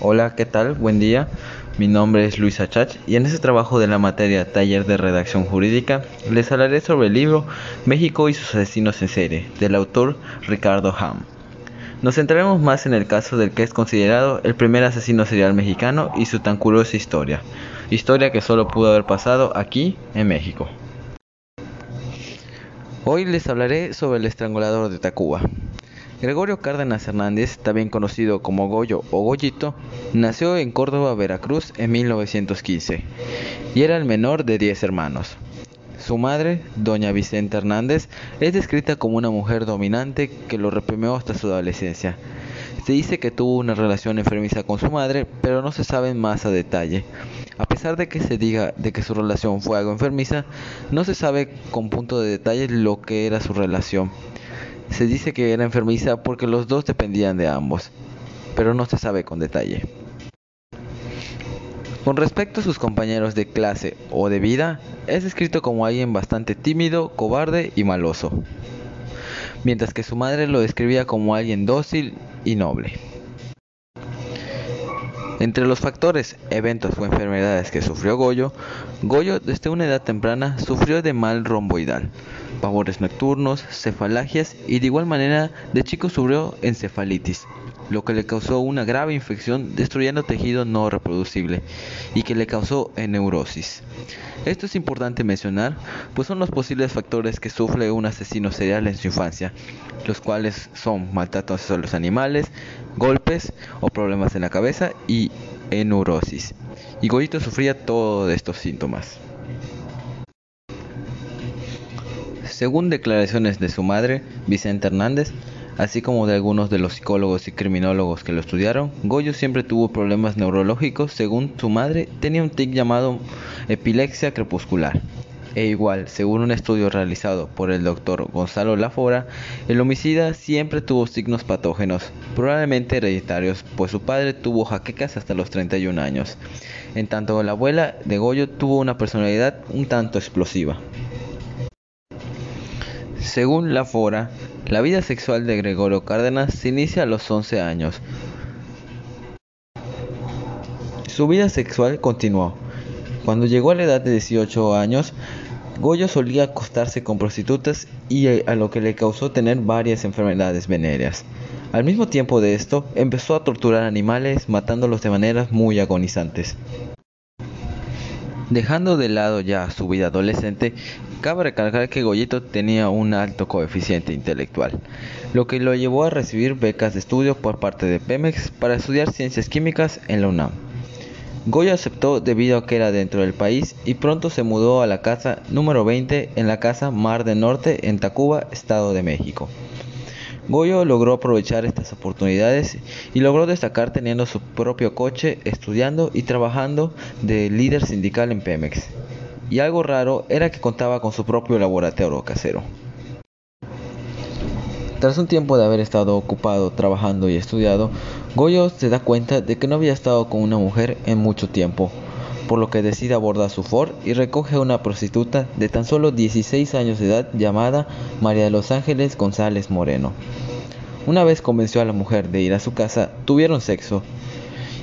Hola, ¿qué tal? Buen día. Mi nombre es Luis Achach y en este trabajo de la materia Taller de Redacción Jurídica les hablaré sobre el libro México y sus asesinos en serie del autor Ricardo Ham. Nos centraremos más en el caso del que es considerado el primer asesino serial mexicano y su tan curiosa historia, historia que solo pudo haber pasado aquí en México. Hoy les hablaré sobre el estrangulador de Tacuba. Gregorio Cárdenas Hernández, también conocido como Goyo o Goyito, nació en Córdoba, Veracruz en 1915 y era el menor de 10 hermanos. Su madre, doña Vicenta Hernández, es descrita como una mujer dominante que lo reprimió hasta su adolescencia. Se dice que tuvo una relación enfermiza con su madre, pero no se sabe más a detalle. A pesar de que se diga de que su relación fue algo enfermiza, no se sabe con punto de detalle lo que era su relación. Se dice que era enfermiza porque los dos dependían de ambos, pero no se sabe con detalle. Con respecto a sus compañeros de clase o de vida, es descrito como alguien bastante tímido, cobarde y maloso, mientras que su madre lo describía como alguien dócil y noble. Entre los factores, eventos o enfermedades que sufrió Goyo, Goyo desde una edad temprana sufrió de mal romboidal, pavores nocturnos, cefalagias y de igual manera de chico sufrió encefalitis, lo que le causó una grave infección destruyendo tejido no reproducible y que le causó neurosis. Esto es importante mencionar, pues son los posibles factores que sufre un asesino serial en su infancia, los cuales son maltrato a los animales, golpes o problemas en la cabeza y neurosis. Y Goyito sufría todos estos síntomas. Según declaraciones de su madre, Vicente Hernández, así como de algunos de los psicólogos y criminólogos que lo estudiaron, Goyo siempre tuvo problemas neurológicos. Según su madre, tenía un tic llamado epilepsia crepuscular. E igual, según un estudio realizado por el doctor Gonzalo Lafora, el homicida siempre tuvo signos patógenos, probablemente hereditarios, pues su padre tuvo jaquecas hasta los 31 años. En tanto, la abuela de Goyo tuvo una personalidad un tanto explosiva. Según la Fora, la vida sexual de Gregorio Cárdenas se inicia a los 11 años. Su vida sexual continuó. Cuando llegó a la edad de 18 años, Goyo solía acostarse con prostitutas y a lo que le causó tener varias enfermedades venéreas. Al mismo tiempo de esto, empezó a torturar animales matándolos de maneras muy agonizantes. Dejando de lado ya su vida adolescente, cabe recalcar que Goyito tenía un alto coeficiente intelectual, lo que lo llevó a recibir becas de estudio por parte de Pemex para estudiar ciencias químicas en la UNAM. Goyo aceptó debido a que era dentro del país y pronto se mudó a la casa número 20 en la casa Mar del Norte en Tacuba, Estado de México. Goyo logró aprovechar estas oportunidades y logró destacar teniendo su propio coche, estudiando y trabajando de líder sindical en Pemex. Y algo raro era que contaba con su propio laboratorio casero. Tras un tiempo de haber estado ocupado trabajando y estudiado, Goyo se da cuenta de que no había estado con una mujer en mucho tiempo, por lo que decide abordar su Ford y recoge a una prostituta de tan solo 16 años de edad llamada María de los Ángeles González Moreno. Una vez convenció a la mujer de ir a su casa, tuvieron sexo.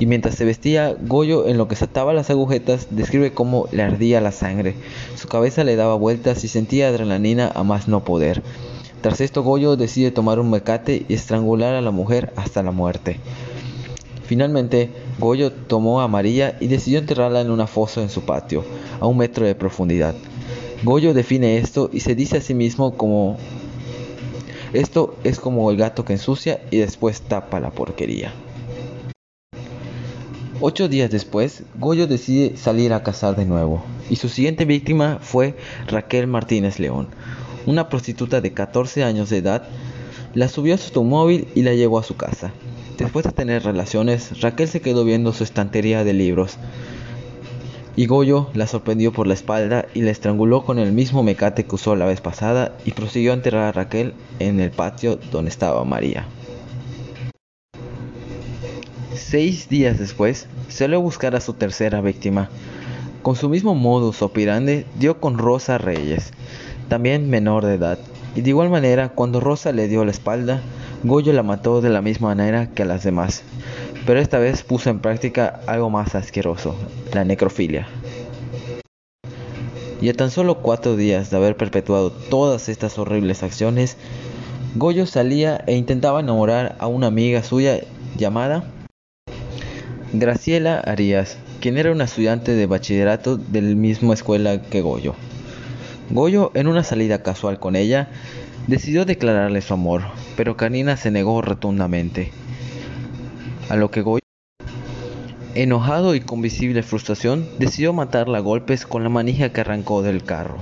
Y mientras se vestía, Goyo, en lo que se ataba las agujetas, describe cómo le ardía la sangre. Su cabeza le daba vueltas y sentía adrenalina a más no poder. Tras esto, Goyo decide tomar un mecate y estrangular a la mujer hasta la muerte. Finalmente, Goyo tomó a María y decidió enterrarla en una fosa en su patio, a un metro de profundidad. Goyo define esto y se dice a sí mismo como esto es como el gato que ensucia y después tapa la porquería. Ocho días después, Goyo decide salir a cazar de nuevo, y su siguiente víctima fue Raquel Martínez León, una prostituta de 14 años de edad. La subió a su automóvil y la llevó a su casa. Después de tener relaciones, Raquel se quedó viendo su estantería de libros. Y Goyo la sorprendió por la espalda y la estranguló con el mismo mecate que usó la vez pasada y prosiguió a enterrar a Raquel en el patio donde estaba María. Seis días después, salió a buscar a su tercera víctima. Con su mismo modus operandi, dio con Rosa Reyes, también menor de edad, y de igual manera, cuando Rosa le dio la espalda, Goyo la mató de la misma manera que a las demás, pero esta vez puso en práctica algo más asqueroso, la necrofilia. Y a tan solo cuatro días de haber perpetuado todas estas horribles acciones, Goyo salía e intentaba enamorar a una amiga suya llamada Graciela Arias, quien era una estudiante de bachillerato de la misma escuela que Goyo. Goyo, en una salida casual con ella, decidió declararle su amor, pero Karina se negó rotundamente. A lo que Goyo, enojado y con visible frustración, decidió matarla a golpes con la manija que arrancó del carro.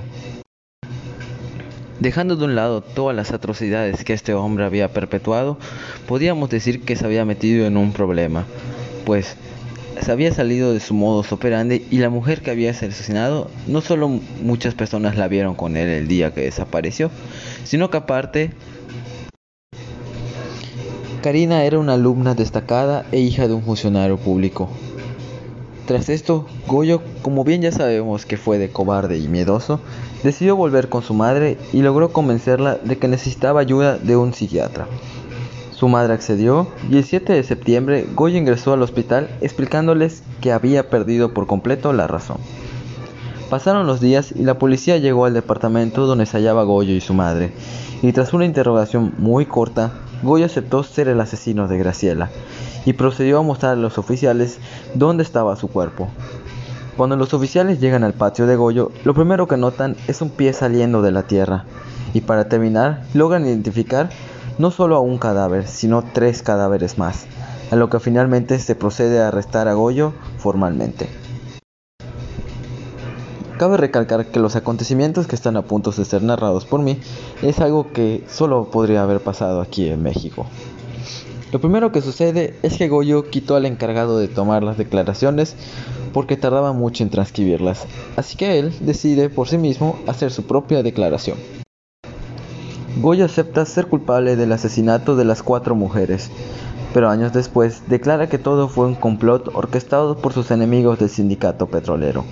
Dejando de un lado todas las atrocidades que este hombre había perpetuado, podíamos decir que se había metido en un problema, pues se había salido de su modus operandi y la mujer que había asesinado, no solo muchas personas la vieron con él el día que desapareció, sino que aparte Karina era una alumna destacada e hija de un funcionario público. Tras esto, Goyo, como bien ya sabemos que fue de cobarde y miedoso, decidió volver con su madre y logró convencerla de que necesitaba ayuda de un psiquiatra. Su madre accedió y el 7 de septiembre Goyo ingresó al hospital explicándoles que había perdido por completo la razón. Pasaron los días y la policía llegó al departamento donde se hallaba Goyo y su madre, y tras una interrogación muy corta, Goyo aceptó ser el asesino de Graciela y procedió a mostrar a los oficiales dónde estaba su cuerpo. Cuando los oficiales llegan al patio de Goyo, lo primero que notan es un pie saliendo de la tierra, y para terminar logran identificar no solo a un cadáver, sino tres cadáveres más, a lo que finalmente se procede a arrestar a Goyo formalmente. Cabe recalcar que los acontecimientos que están a punto de ser narrados por mí es algo que solo podría haber pasado aquí en México. Lo primero que sucede es que Goyo quitó al encargado de tomar las declaraciones porque tardaba mucho en transcribirlas, así que él decide por sí mismo hacer su propia declaración. Goyo acepta ser culpable del asesinato de las cuatro mujeres, pero años después declara que todo fue un complot orquestado por sus enemigos del sindicato petrolero,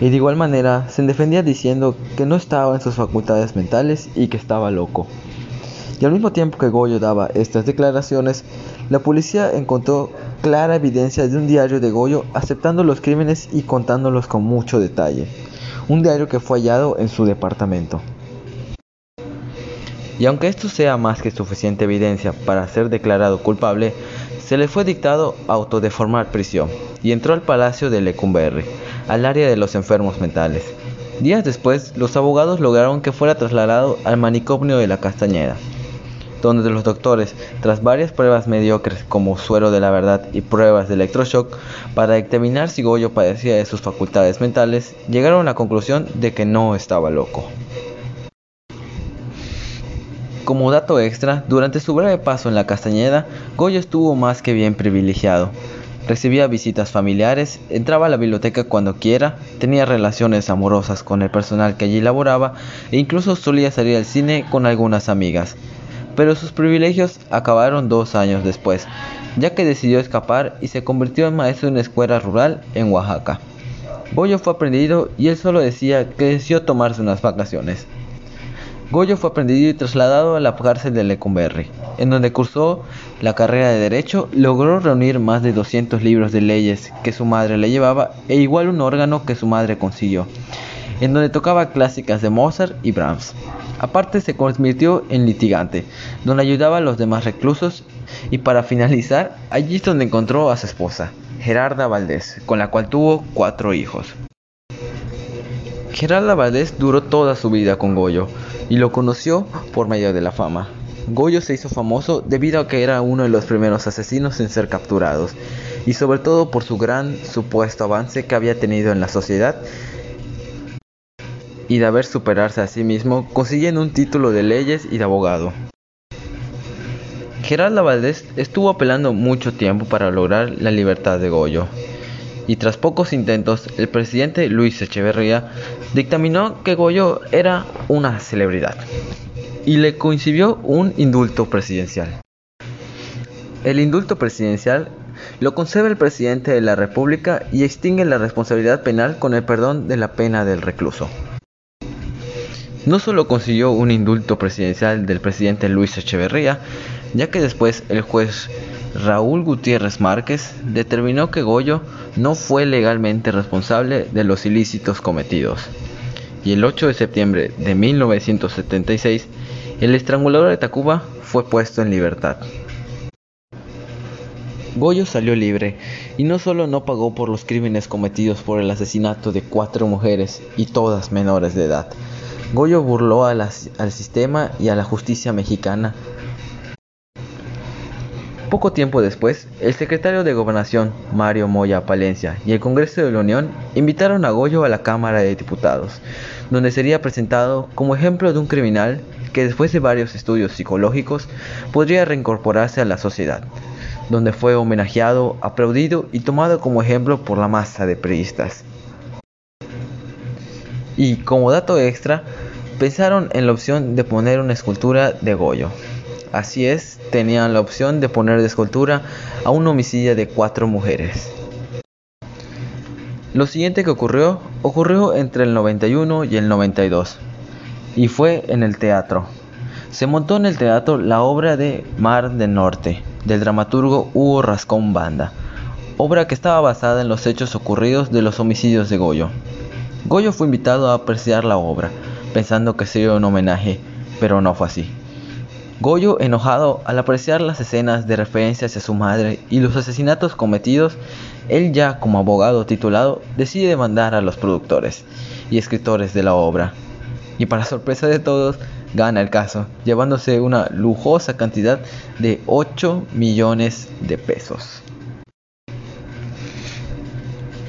y de igual manera se defendía diciendo que no estaba en sus facultades mentales y que estaba loco. Y al mismo tiempo que Goyo daba estas declaraciones, la policía encontró clara evidencia de un diario de Goyo aceptando los crímenes y contándolos con mucho detalle, un diario que fue hallado en su departamento. Y aunque esto sea más que suficiente evidencia para ser declarado culpable, se le fue dictado auto de formar prisión y entró al palacio de Lecumberri, al área de los enfermos mentales. Días después, los abogados lograron que fuera trasladado al manicomio de la Castañeda, donde los doctores, tras varias pruebas mediocres como suero de la verdad y pruebas de electroshock, para determinar si Goyo padecía de sus facultades mentales, llegaron a la conclusión de que no estaba loco. Como dato extra, durante su breve paso en la Castañeda, Goyo estuvo más que bien privilegiado. Recibía visitas familiares, entraba a la biblioteca cuando quiera, tenía relaciones amorosas con el personal que allí laboraba e incluso solía salir al cine con algunas amigas. Pero sus privilegios acabaron dos años después, ya que decidió escapar y se convirtió en maestro en una escuela rural en Oaxaca. Goyo fue aprendido y él solo decía que decidió tomarse unas vacaciones. Goyo fue aprendido y trasladado a la cárcel de Lecumberri, en donde cursó la carrera de Derecho, logró reunir más de 200 libros de leyes que su madre le llevaba e igual un órgano que su madre consiguió, en donde tocaba clásicas de Mozart y Brahms. Aparte se convirtió en litigante, donde ayudaba a los demás reclusos y para finalizar, allí es donde encontró a su esposa, Gerarda Valdés, con la cual tuvo cuatro hijos. Gerarda Valdés duró toda su vida con Goyo, y lo conoció por medio de la fama. Goyo se hizo famoso debido a que era uno de los primeros asesinos en ser capturados y sobre todo por su gran supuesto avance que había tenido en la sociedad y de haber superarse a sí mismo consiguiendo un título de leyes y de abogado. Gerardo Valdés estuvo apelando mucho tiempo para lograr la libertad de Goyo, y tras pocos intentos, el presidente Luis Echeverría dictaminó que Goyo era una celebridad y le coincidió un indulto presidencial. El indulto presidencial lo concede el presidente de la República y extingue la responsabilidad penal con el perdón de la pena del recluso. No solo consiguió un indulto presidencial del presidente Luis Echeverría, ya que después el juez Raúl Gutiérrez Márquez determinó que Goyo no fue legalmente responsable de los ilícitos cometidos. Y el 8 de septiembre de 1976, el estrangulador de Tacuba fue puesto en libertad. Goyo salió libre y no solo no pagó por los crímenes cometidos por el asesinato de cuatro mujeres y todas menores de edad. Goyo burló al sistema y a la justicia mexicana. Poco tiempo después, el secretario de Gobernación, Mario Moya Palencia, y el Congreso de la Unión invitaron a Goyo a la Cámara de Diputados, donde sería presentado como ejemplo de un criminal que después de varios estudios psicológicos podría reincorporarse a la sociedad donde fue homenajeado, aplaudido y tomado como ejemplo por la masa de periodistas. Y como dato extra, pensaron en la opción de poner una escultura de Goyo. Así es, tenían la opción de poner de escultura a un homicidio de cuatro mujeres. Lo siguiente que ocurrió, ocurrió entre el 91 y el 92, y fue en el teatro. Se montó en el teatro la obra de Mar del Norte, del dramaturgo Hugo Rascón Banda, obra que estaba basada en los hechos ocurridos de los homicidios de Goyo. Goyo fue invitado a apreciar la obra, pensando que sería un homenaje, pero no fue así. Goyo, enojado al apreciar las escenas de referencia hacia su madre y los asesinatos cometidos, él ya como abogado titulado decide demandar a los productores y escritores de la obra. Y para sorpresa de todos, gana el caso, llevándose una lujosa cantidad de 8 millones de pesos.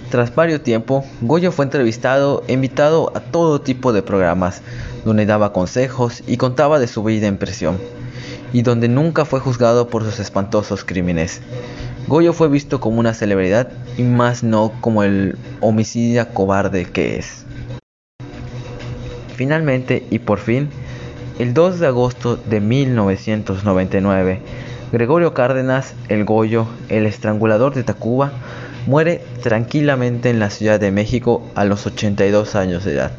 Tras varios tiempo, Goyo fue entrevistado e invitado a todo tipo de programas, donde daba consejos y contaba de su vida en prisión, y donde nunca fue juzgado por sus espantosos crímenes. Goyo fue visto como una celebridad y más no como el homicida cobarde que es. Finalmente y por fin, el 2 de agosto de 1999, Gregorio Cárdenas, el Goyo, el estrangulador de Tacuba, muere tranquilamente en la Ciudad de México a los 82 años de edad,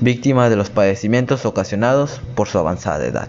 víctima de los padecimientos ocasionados por su avanzada edad.